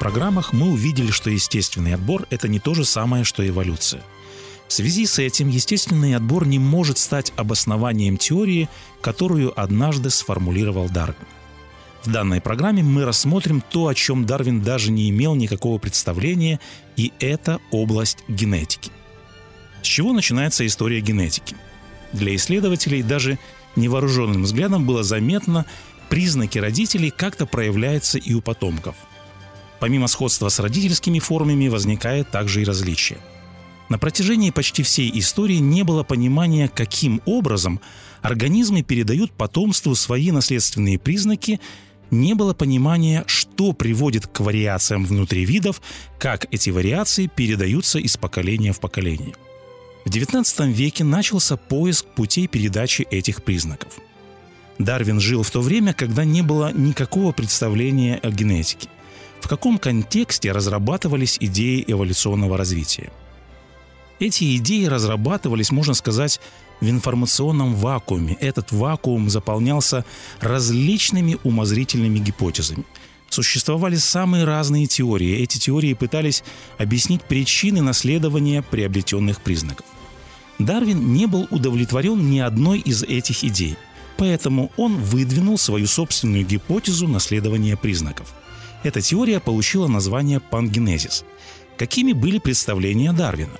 Программах мы увидели, что естественный отбор – это не то же самое, что эволюция. В связи с этим естественный отбор не может стать обоснованием теории, которую однажды сформулировал Дарвин. В данной программе мы рассмотрим то, о чем Дарвин даже не имел никакого представления, и это область генетики. С чего начинается история генетики? Для исследователей даже невооруженным взглядом было заметно, признаки родителей как-то проявляются и у потомков. Помимо сходства с родительскими формами возникает также и различие. На протяжении почти всей истории не было понимания, каким образом организмы передают потомству свои наследственные признаки не было понимания, что приводит к вариациям внутри видов, как эти вариации передаются из поколения в поколение. В XIX веке начался поиск путей передачи этих признаков. Дарвин жил в то время, когда не было никакого представления о генетике. В каком контексте разрабатывались идеи эволюционного развития? Эти идеи разрабатывались, можно сказать, в информационном вакууме. Этот вакуум заполнялся различными умозрительными гипотезами. Существовали самые разные теории. Эти теории пытались объяснить причины наследования приобретенных признаков. Дарвин не был удовлетворен ни одной из этих идей, поэтому он выдвинул свою собственную гипотезу наследования признаков. Эта теория получила название пангенезис. Какими были представления Дарвина?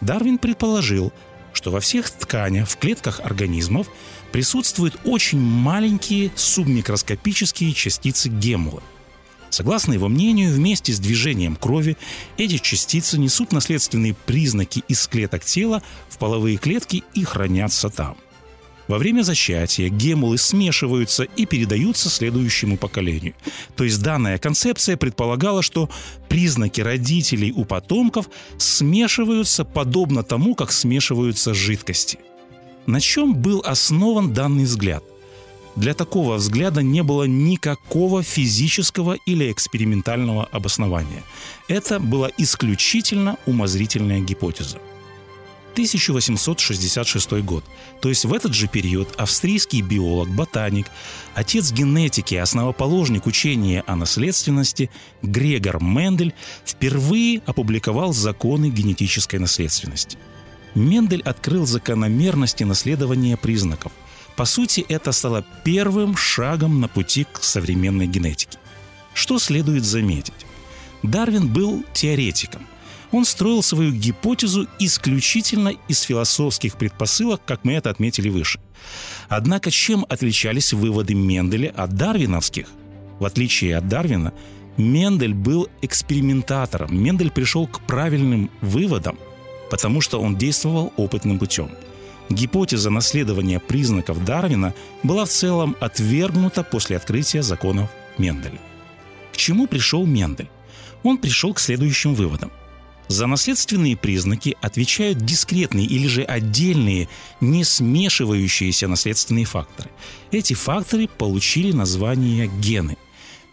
Дарвин предположил, что во всех тканях, в клетках организмов присутствуют очень маленькие субмикроскопические частицы геммула. Согласно его мнению, вместе с движением крови эти частицы несут наследственные признаки из клеток тела в половые клетки и хранятся там. Во время зачатия гемулы смешиваются и передаются следующему поколению. То есть данная концепция предполагала, что признаки родителей у потомков смешиваются подобно тому, как смешиваются жидкости. На чем был основан данный взгляд? Для такого взгляда не было никакого физического или экспериментального обоснования. Это была исключительно умозрительная гипотеза. 1866 год. То есть в этот же период австрийский биолог, ботаник, отец генетики, основоположник учения о наследственности Грегор Мендель впервые опубликовал законы генетической наследственности. Мендель открыл закономерности наследования признаков. По сути, это стало первым шагом на пути к современной генетике. Что следует заметить? Дарвин был теоретиком – он строил свою гипотезу исключительно из философских предпосылок, как мы это отметили выше. Однако чем отличались выводы Менделя от дарвиновских? В отличие от Дарвина, Мендель был экспериментатором. Мендель пришел к правильным выводам, потому что он действовал опытным путем. Гипотеза наследования признаков Дарвина была в целом отвергнута после открытия законов Менделя. К чему пришел Мендель? Он пришел к следующим выводам. За наследственные признаки отвечают дискретные или же отдельные, не смешивающиеся наследственные факторы. Эти факторы получили название гены.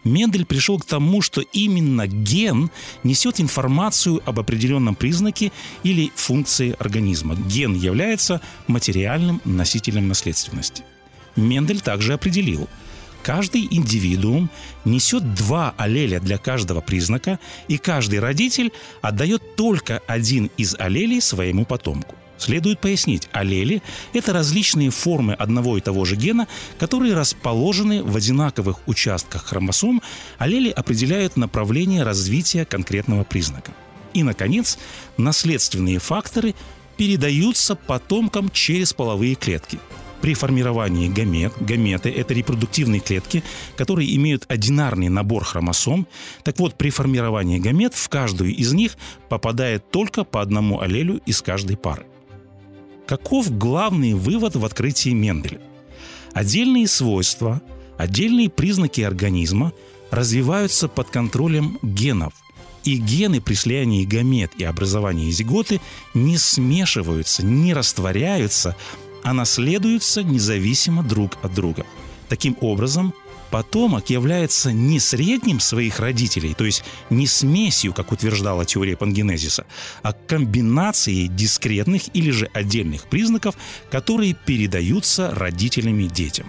Мендель пришел к тому, что именно ген несет информацию об определенном признаке или функции организма. Ген является материальным носителем наследственности. Мендель также определил – Каждый индивидуум несет два аллеля для каждого признака, и каждый родитель отдает только один из аллелей своему потомку. Следует пояснить, аллели – это различные формы одного и того же гена, которые расположены в одинаковых участках хромосом. Аллели определяют направление развития конкретного признака. И, наконец, наследственные факторы передаются потомкам через половые клетки – при формировании гамет, гаметы – это репродуктивные клетки, которые имеют одинарный набор хромосом. Так вот, при формировании гамет в каждую из них попадает только по одному аллелю из каждой пары. Каков главный вывод в открытии Менделя? Отдельные свойства, отдельные признаки организма развиваются под контролем генов, И гены при слиянии гамет и образовании зиготы не смешиваются, не растворяются, а наследуются независимо друг от друга. Таким образом, потомок является не средним своих родителей, то есть не смесью, как утверждала теория пангенезиса, а комбинацией дискретных или же отдельных признаков, которые передаются родителями детям.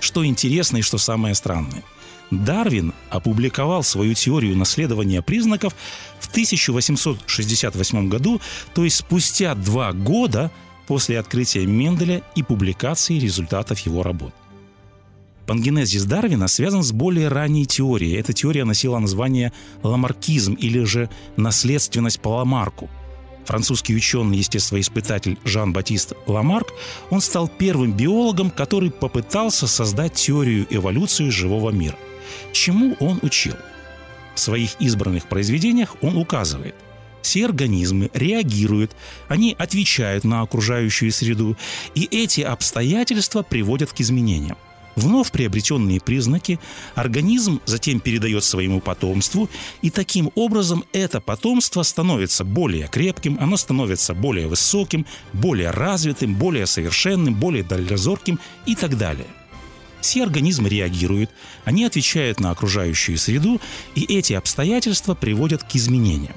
Что интересно и что самое странное – Дарвин опубликовал свою теорию наследования признаков в 1868 году, то есть спустя два года после открытия Менделя и публикации результатов его работ. Пангенезис Дарвина связан с более ранней теорией. Эта теория носила название ламаркизм или же наследственность по Ламарку. Французский ученый-естествоиспытатель Жан-Батист Ламарк, он стал первым биологом, который попытался создать теорию эволюции живого мира – Чему он учил? В своих избранных произведениях он указывает – все организмы реагируют, они отвечают на окружающую среду, и эти обстоятельства приводят к изменениям. Вновь приобретенные признаки организм затем передает своему потомству, и таким образом это потомство становится более крепким, оно становится более высоким, более развитым, более совершенным, более дальнозорким и так далее – все организмы реагируют, они отвечают на окружающую среду, и эти обстоятельства приводят к изменениям.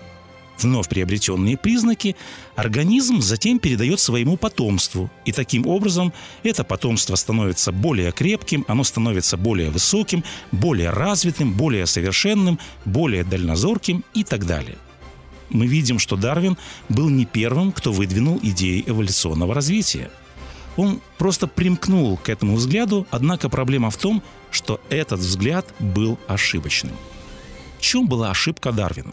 Вновь приобретенные признаки организм затем передает своему потомству, и таким образом это потомство становится более крепким, оно становится более высоким, более развитым, более совершенным, более дальнозорким и так далее. Мы видим, что Дарвин был не первым, кто выдвинул идеи эволюционного развития – он просто примкнул к этому взгляду, однако проблема в том, что этот взгляд был ошибочным. В чем была ошибка Дарвина?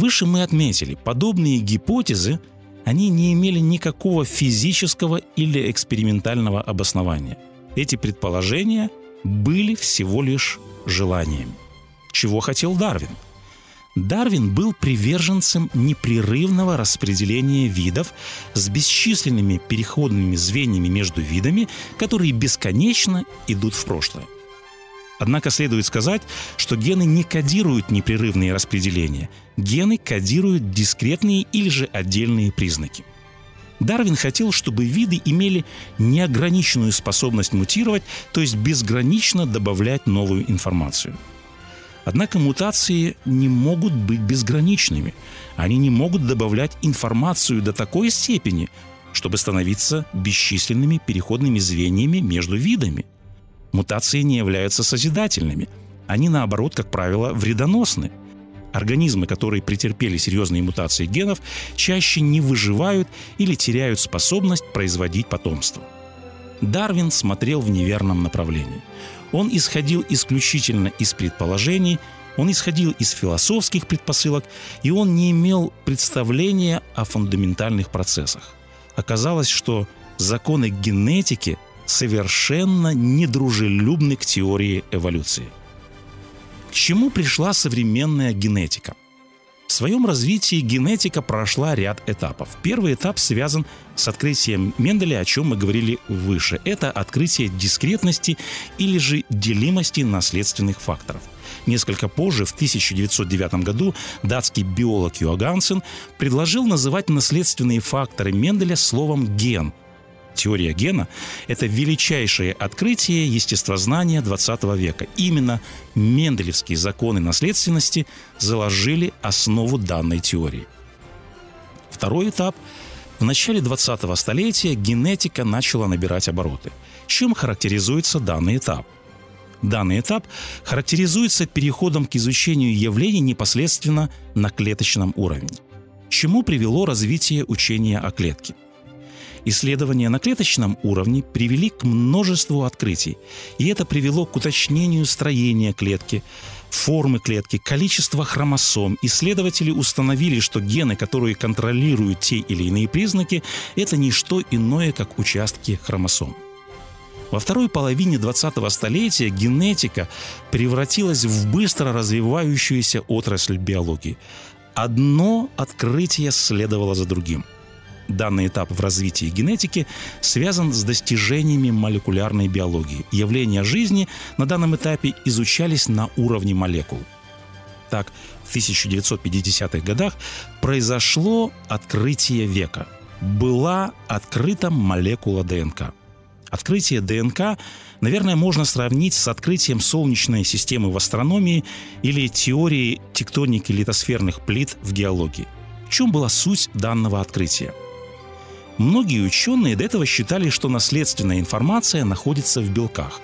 Выше мы отметили, подобные гипотезы, они не имели никакого физического или экспериментального обоснования. Эти предположения были всего лишь желанием. Чего хотел Дарвин – Дарвин был приверженцем непрерывного распределения видов с бесчисленными переходными звеньями между видами, которые бесконечно идут в прошлое. Однако следует сказать, что гены не кодируют непрерывные распределения. Гены кодируют дискретные или же отдельные признаки. Дарвин хотел, чтобы виды имели неограниченную способность мутировать, то есть безгранично добавлять новую информацию – Однако мутации не могут быть безграничными. Они не могут добавлять информацию до такой степени, чтобы становиться бесчисленными переходными звеньями между видами. Мутации не являются созидательными. Они, наоборот, как правило, вредоносны. Организмы, которые претерпели серьезные мутации генов, чаще не выживают или теряют способность производить потомство. Дарвин смотрел в неверном направлении. Он исходил исключительно из предположений, он исходил из философских предпосылок, и он не имел представления о фундаментальных процессах. Оказалось, что законы генетики совершенно недружелюбны к теории эволюции. К чему пришла современная генетика? В своем развитии генетика прошла ряд этапов. Первый этап связан с открытием Менделя, о чем мы говорили выше. Это открытие дискретности или же делимости наследственных факторов. Несколько позже, в 1909 году, датский биолог Юагансен предложил называть наследственные факторы Менделя словом «ген», теория гена – это величайшее открытие естествознания XX века. Именно Менделевские законы наследственности заложили основу данной теории. Второй этап – в начале 20-го столетия генетика начала набирать обороты. Чем характеризуется данный этап? Данный этап характеризуется переходом к изучению явлений непосредственно на клеточном уровне. Чему привело развитие учения о клетке – Исследования на клеточном уровне привели к множеству открытий, и это привело к уточнению строения клетки, формы клетки, количества хромосом. Исследователи установили, что гены, которые контролируют те или иные признаки, это не что иное, как участки хромосом. Во второй половине 20-го столетия генетика превратилась в быстро развивающуюся отрасль биологии. Одно открытие следовало за другим – Данный этап в развитии генетики связан с достижениями молекулярной биологии. Явления жизни на данном этапе изучались на уровне молекул. так, в 1950-х годах, произошло открытие века. Была открыта молекула ДНК. Открытие ДНК, наверное, можно сравнить с открытием Солнечной системы в астрономии или теорией тектоники литосферных плит в геологии. В чем была суть данного открытия? Многие ученые до этого считали, что наследственная информация находится в белках.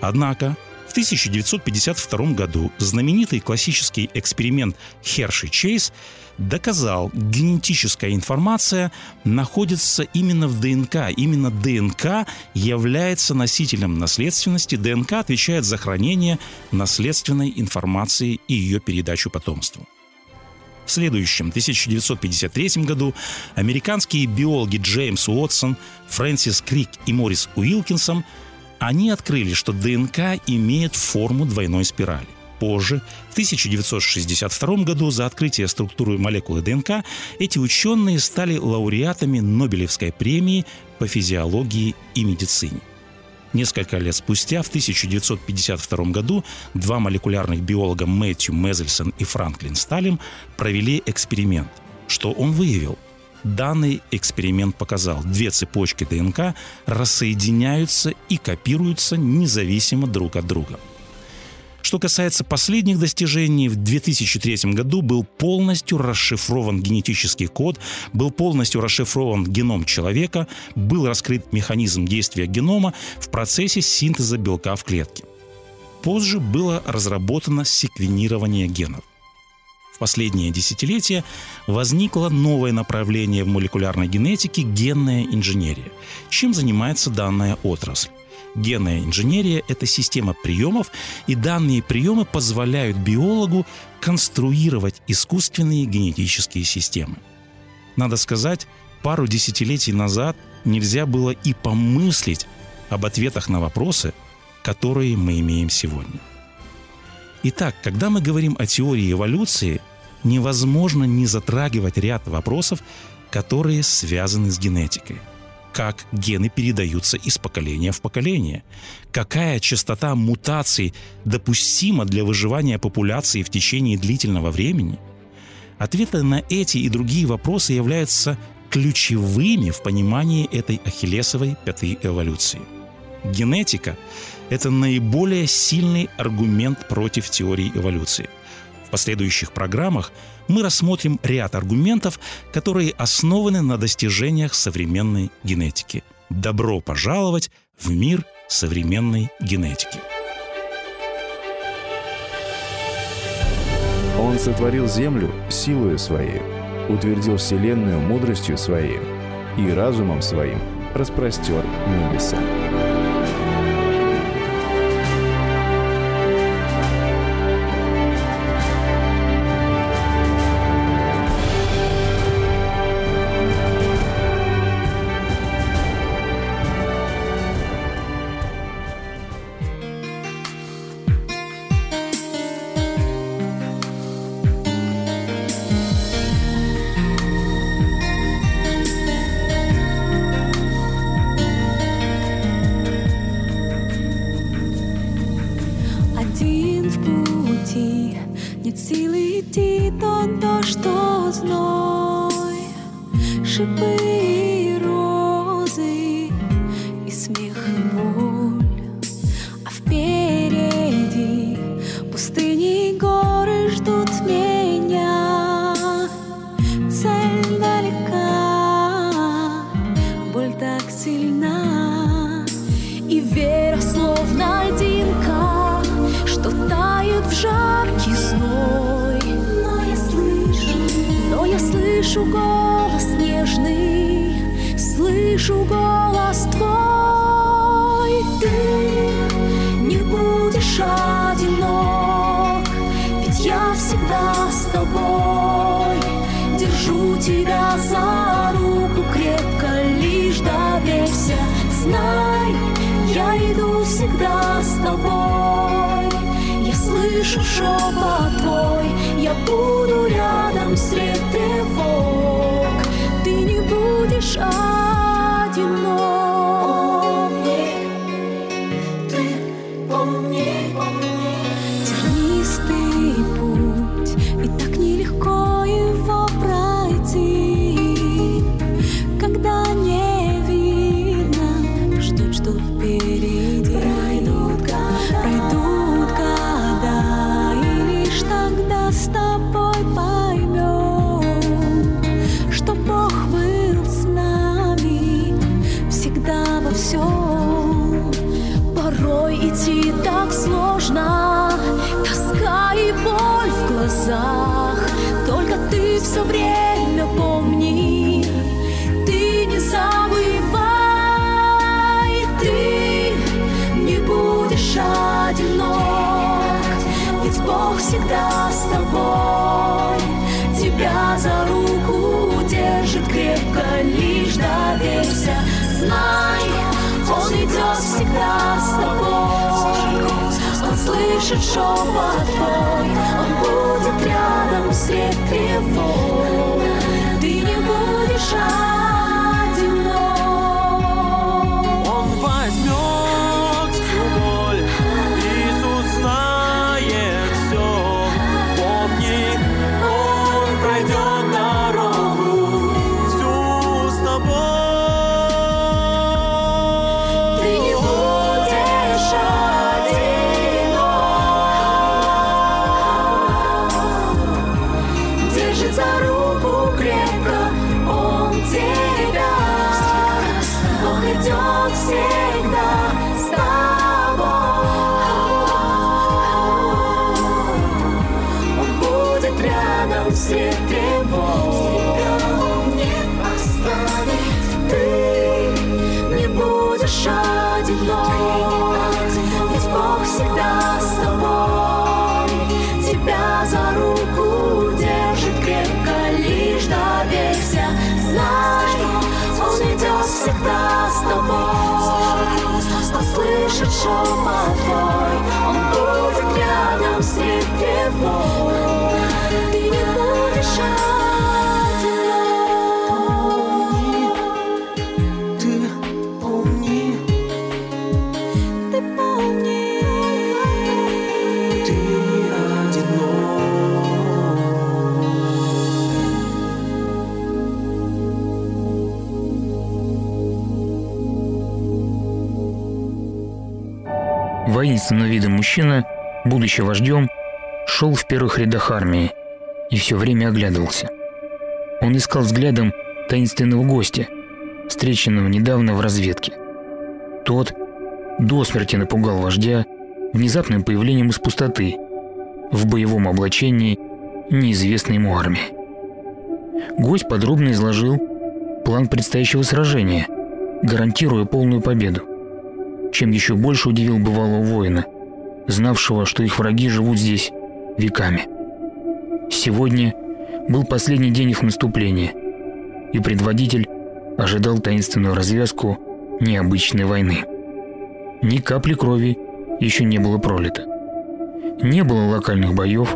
Однако в 1952 году знаменитый классический эксперимент Херши-Чейз доказал, генетическая информация находится именно в ДНК. Именно ДНК является носителем наследственности. ДНК отвечает за хранение наследственной информации и ее передачу потомству. В следующем, 1953 году, американские биологи Джеймс Уотсон, Фрэнсис Крик и Морис Уилкинсон они открыли, что ДНК имеет форму двойной спирали. Позже, в 1962 году, за открытие структуры молекулы ДНК, эти ученые стали лауреатами Нобелевской премии по физиологии и медицине. Несколько лет спустя, в 1952 году, два молекулярных биолога Мэтью Мезельсон и Франклин Сталин провели эксперимент. Что он выявил? Данный эксперимент показал, две цепочки ДНК рассоединяются и копируются независимо друг от друга – что касается последних достижений, в 2003 году был полностью расшифрован генетический код, был полностью расшифрован геном человека, был раскрыт механизм действия генома в процессе синтеза белка в клетке. Позже было разработано секвенирование генов. В последние десятилетия возникло новое направление в молекулярной генетике – генная инженерия. Чем занимается данная отрасль? Генная инженерия – это система приемов, и данные приемы позволяют биологу конструировать искусственные генетические системы. Надо сказать, пару десятилетий назад нельзя было и помыслить об ответах на вопросы, которые мы имеем сегодня. Итак, когда мы говорим о теории эволюции, невозможно не затрагивать ряд вопросов, которые связаны с генетикой – как гены передаются из поколения в поколение, какая частота мутаций допустима для выживания популяции в течение длительного времени. Ответы на эти и другие вопросы являются ключевыми в понимании этой ахиллесовой пятой эволюции. Генетика – это наиболее сильный аргумент против теории эволюции. Последующих программах – мы рассмотрим ряд аргументов, которые основаны на достижениях современной генетики. Добро пожаловать в мир современной генетики. Он сотворил землю силою своей, утвердил вселенную мудростью своей и разумом своим распростер небеса. же быть. знай, я иду всегда с тобой. Я слышу шепот твой, я буду рядом с тревог. Глазах. Только ты все время помни, ты не забывай, ты не будешь одинок, ведь Бог всегда с тобой, тебя за руку держит крепко, лишь доверься, знай, Он идет всегда с тобой, слышит шепот твой, тревог, ты не будешь Он слышит шепот твой, Он будет рядом средь тревог, Воинственного вида мужчина, будучи вождем, шел в первых рядах армии и все время оглядывался. Он искал взглядом таинственного гостя, встреченного недавно в разведке. Тот до смерти напугал вождя внезапным появлением из пустоты в боевом облачении неизвестной ему армии. Гость подробно изложил план предстоящего сражения, гарантируя полную победу чем еще больше удивил бывалого воина, знавшего, что их враги живут здесь веками. Сегодня был последний день их наступления, и предводитель ожидал таинственную развязку необычной войны. Ни капли крови еще не было пролито. Не было локальных боев,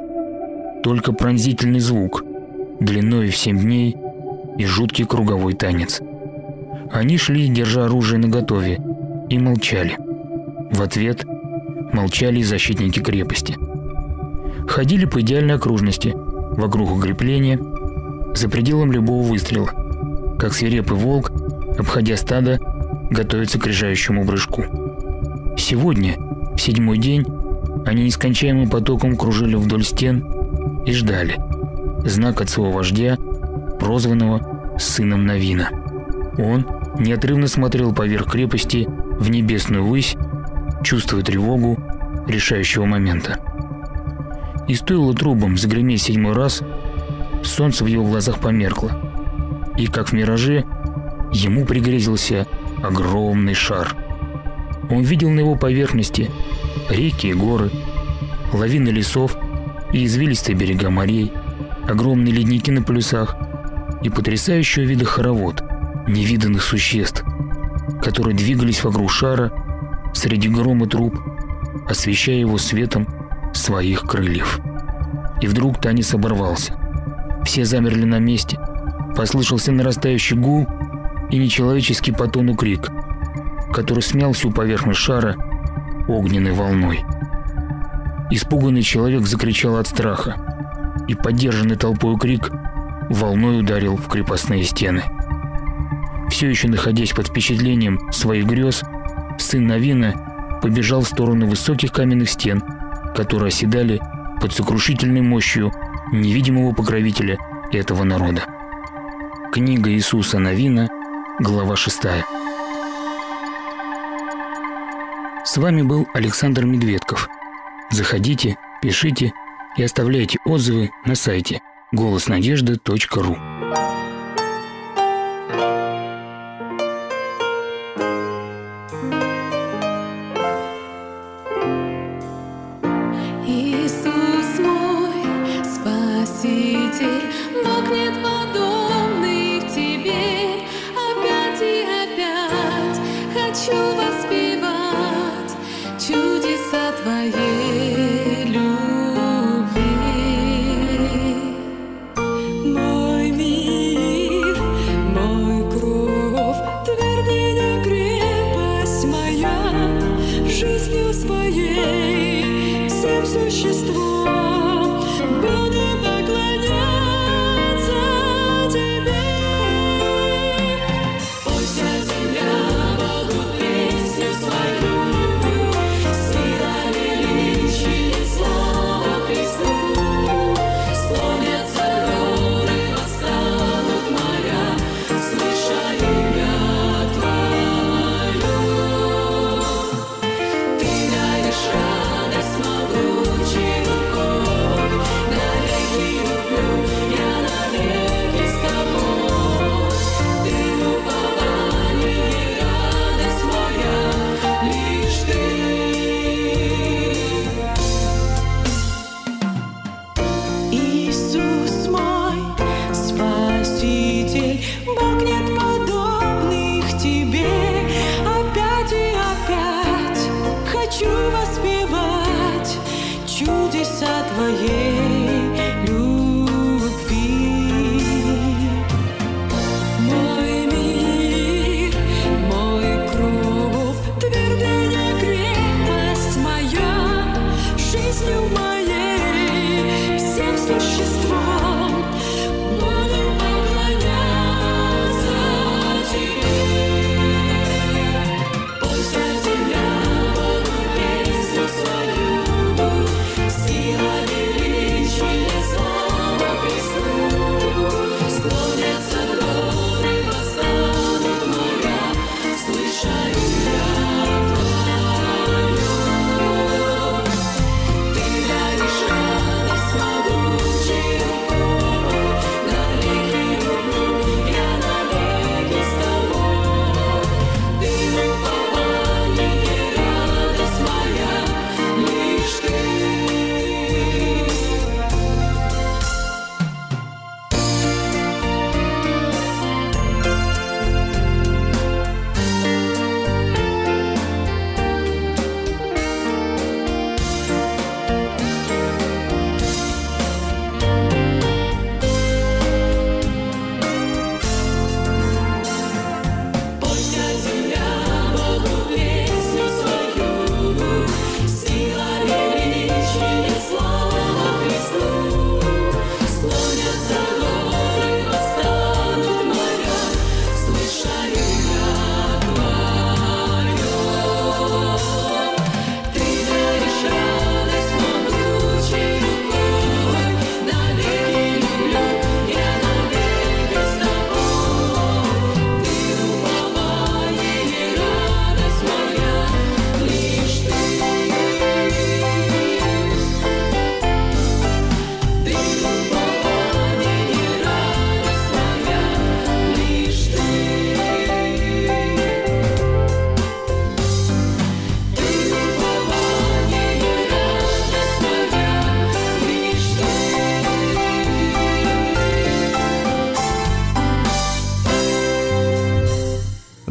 только пронзительный звук, длиной в семь дней и жуткий круговой танец. Они шли, держа оружие наготове, и молчали. В ответ молчали и защитники крепости. Ходили по идеальной окружности, вокруг укрепления, за пределом любого выстрела, как свирепый волк, обходя стадо, готовится к решающему прыжку. Сегодня, в седьмой день, они нескончаемым потоком кружили вдоль стен и ждали знак от своего вождя, прозванного сыном Навина. Он неотрывно смотрел поверх крепости в небесную высь, чувствуя тревогу решающего момента. И стоило трубам загреметь седьмой раз, солнце в его глазах померкло, и, как в мираже, ему пригрезился огромный шар. Он видел на его поверхности реки и горы, лавины лесов и извилистые берега морей, огромные ледники на полюсах и потрясающего вида хоровод невиданных существ, которые двигались вокруг шара среди грома труб, освещая его светом своих крыльев. И вдруг танец оборвался. Все замерли на месте. Послышался нарастающий гул и нечеловеческий по тону крик, который смял всю поверхность шара огненной волной. Испуганный человек закричал от страха, и поддержанный толпой крик волной ударил в крепостные стены. Все еще находясь под впечатлением своих грез, сын Навина побежал в сторону высоких каменных стен, которые оседали под сокрушительной мощью невидимого покровителя этого народа. Книга Иисуса Навина, глава 6. С вами был Александр Медведков. Заходите, пишите и оставляйте отзывы на сайте голоснадежда.ру.